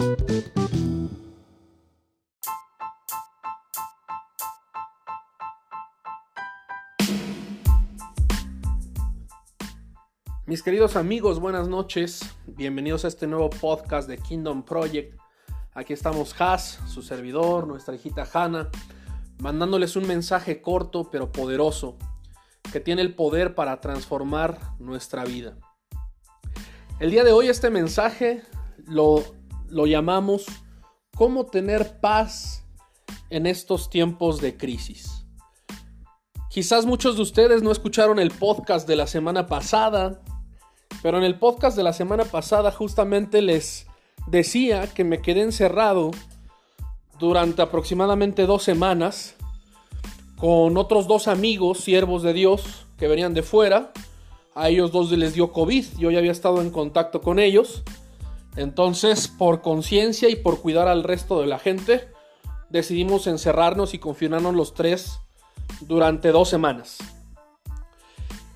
Mis queridos amigos, buenas noches. Bienvenidos a este nuevo podcast de Kingdom Project. Aquí estamos Has, su servidor, nuestra hijita Hannah, mandándoles un mensaje corto pero poderoso que tiene el poder para transformar nuestra vida. El día de hoy este mensaje lo, lo llamamos ¿Cómo tener paz en estos tiempos de crisis? Quizás muchos de ustedes no escucharon el podcast de la semana pasada pero en el podcast de la semana pasada justamente les decía que me quedé encerrado durante aproximadamente dos semanas con otros dos amigos, siervos de Dios, que venían de fuera. A ellos dos les dio COVID, yo ya había estado en contacto con ellos. Entonces, por conciencia y por cuidar al resto de la gente, decidimos encerrarnos y confinarnos los tres durante dos semanas.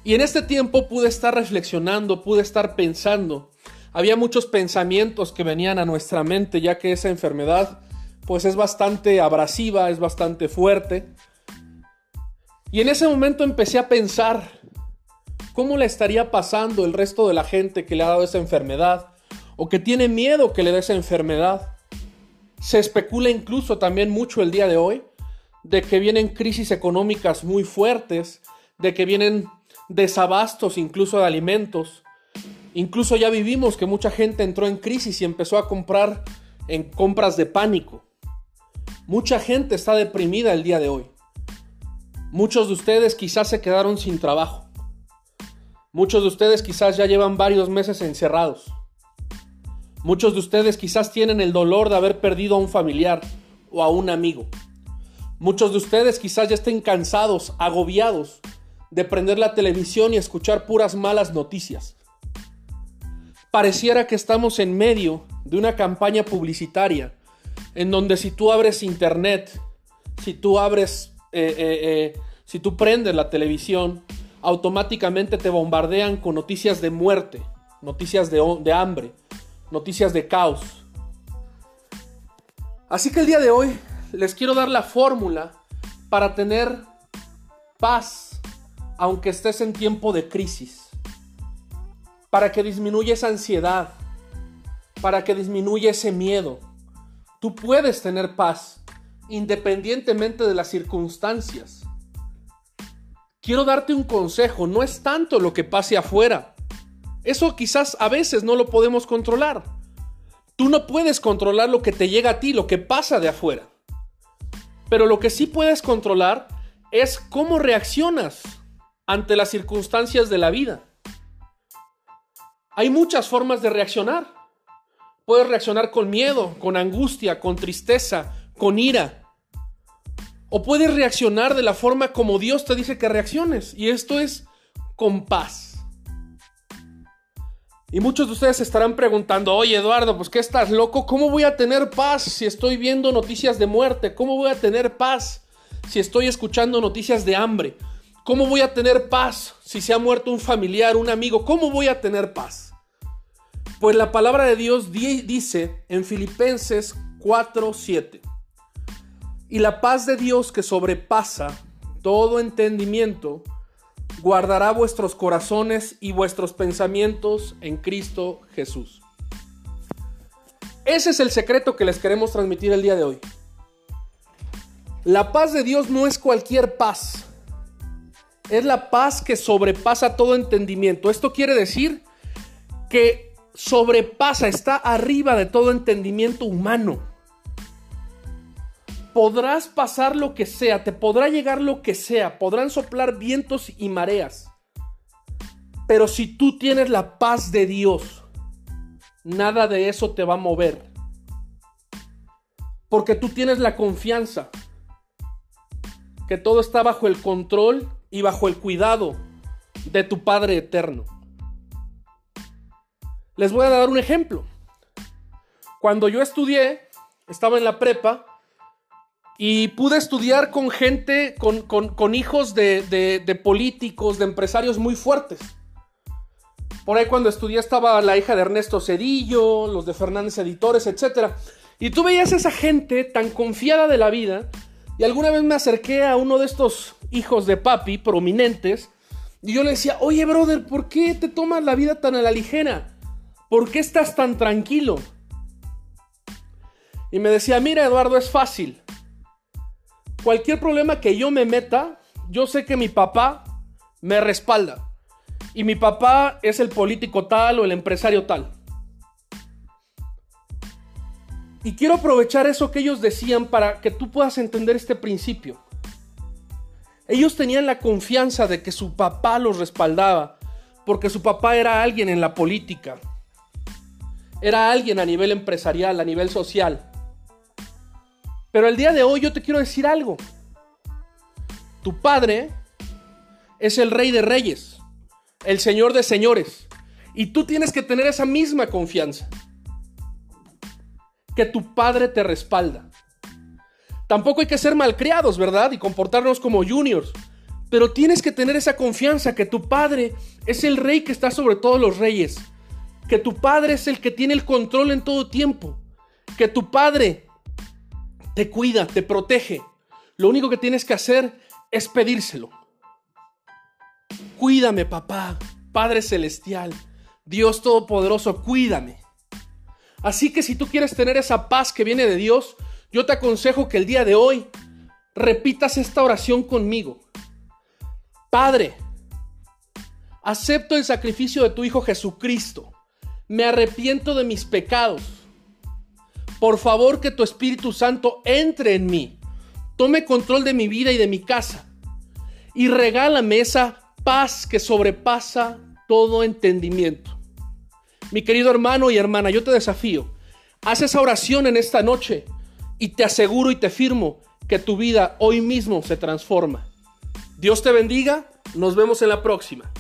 Y en este tiempo pude estar reflexionando, pude estar pensando. Había muchos pensamientos que venían a nuestra mente, ya que esa enfermedad pues es bastante abrasiva, es bastante fuerte. Y en ese momento empecé a pensar cómo le estaría pasando el resto de la gente que le ha dado esa enfermedad o que tiene miedo que le dé esa enfermedad. Se especula incluso también mucho el día de hoy de que vienen crisis económicas muy fuertes, de que vienen desabastos incluso de alimentos. Incluso ya vivimos que mucha gente entró en crisis y empezó a comprar en compras de pánico. Mucha gente está deprimida el día de hoy. Muchos de ustedes quizás se quedaron sin trabajo. Muchos de ustedes quizás ya llevan varios meses encerrados. Muchos de ustedes quizás tienen el dolor de haber perdido a un familiar o a un amigo. Muchos de ustedes quizás ya estén cansados, agobiados de prender la televisión y escuchar puras malas noticias. Pareciera que estamos en medio de una campaña publicitaria en donde si tú abres internet, si tú abres, eh, eh, eh, si tú prendes la televisión, automáticamente te bombardean con noticias de muerte, noticias de, de hambre, noticias de caos. Así que el día de hoy les quiero dar la fórmula para tener paz aunque estés en tiempo de crisis, para que disminuya esa ansiedad, para que disminuya ese miedo. Tú puedes tener paz independientemente de las circunstancias. Quiero darte un consejo, no es tanto lo que pase afuera. Eso quizás a veces no lo podemos controlar. Tú no puedes controlar lo que te llega a ti, lo que pasa de afuera. Pero lo que sí puedes controlar es cómo reaccionas ante las circunstancias de la vida. Hay muchas formas de reaccionar. Puedes reaccionar con miedo, con angustia, con tristeza, con ira. O puedes reaccionar de la forma como Dios te dice que reacciones. Y esto es con paz. Y muchos de ustedes estarán preguntando, oye Eduardo, pues ¿qué estás loco? ¿Cómo voy a tener paz si estoy viendo noticias de muerte? ¿Cómo voy a tener paz si estoy escuchando noticias de hambre? ¿Cómo voy a tener paz si se ha muerto un familiar, un amigo? ¿Cómo voy a tener paz? Pues la palabra de Dios dice en Filipenses 4:7, y la paz de Dios que sobrepasa todo entendimiento, guardará vuestros corazones y vuestros pensamientos en Cristo Jesús. Ese es el secreto que les queremos transmitir el día de hoy. La paz de Dios no es cualquier paz es la paz que sobrepasa todo entendimiento. Esto quiere decir que sobrepasa, está arriba de todo entendimiento humano. Podrás pasar lo que sea, te podrá llegar lo que sea, podrán soplar vientos y mareas. Pero si tú tienes la paz de Dios, nada de eso te va a mover. Porque tú tienes la confianza que todo está bajo el control y bajo el cuidado de tu Padre eterno. Les voy a dar un ejemplo. Cuando yo estudié, estaba en la prepa y pude estudiar con gente, con, hijos de, de políticos, de empresarios muy fuertes. Por ahí cuando estudié estaba la hija de Ernesto Cedillo, los de Fernández Editores, etc. Y tú veías a esa gente tan confiada de la vida. Y alguna vez me acerqué a uno de estos hijos de papi prominentes. Y yo le decía, oye brother, ¿por qué te tomas la vida tan a la ligera? ¿Por qué estás tan tranquilo? Y me decía, mira Eduardo, es fácil. Cualquier problema que yo me meta, yo sé que mi papá me respalda. Y mi papá es el político tal o el empresario tal. Y quiero aprovechar eso que ellos decían para que tú puedas entender este principio. Ellos tenían la confianza de que su papá los respaldaba, porque su papá era alguien en la política, era alguien a nivel empresarial, a nivel social. Pero el día de hoy yo te quiero decir algo. Tu padre es el rey de reyes, el señor de señores. Y tú tienes que tener esa misma confianza. Que tu padre te respalda. Tampoco hay que ser malcriados, ¿verdad? Y comportarnos como juniors. Pero tienes que tener esa confianza que tu padre es el rey que está sobre todos los reyes. Que tu padre es el que tiene el control en todo tiempo. Que tu padre te cuida, te protege. Lo único que tienes que hacer es pedírselo. Cuídame, papá, Padre Celestial, Dios Todopoderoso, cuídame. Así que si tú quieres tener esa paz que viene de Dios, yo te aconsejo que el día de hoy repitas esta oración conmigo. Padre, acepto el sacrificio de tu Hijo Jesucristo. Me arrepiento de mis pecados por favor que tu Espíritu Santo entre en mí, tome control de mi vida y de mi casa y regálame esa paz que sobrepasa todo entendimiento. Mi querido hermano y hermana, yo te desafío, haz esa oración en esta noche y te aseguro y te firmo que tu vida hoy mismo se transforma. Dios te bendiga, nos vemos en la próxima.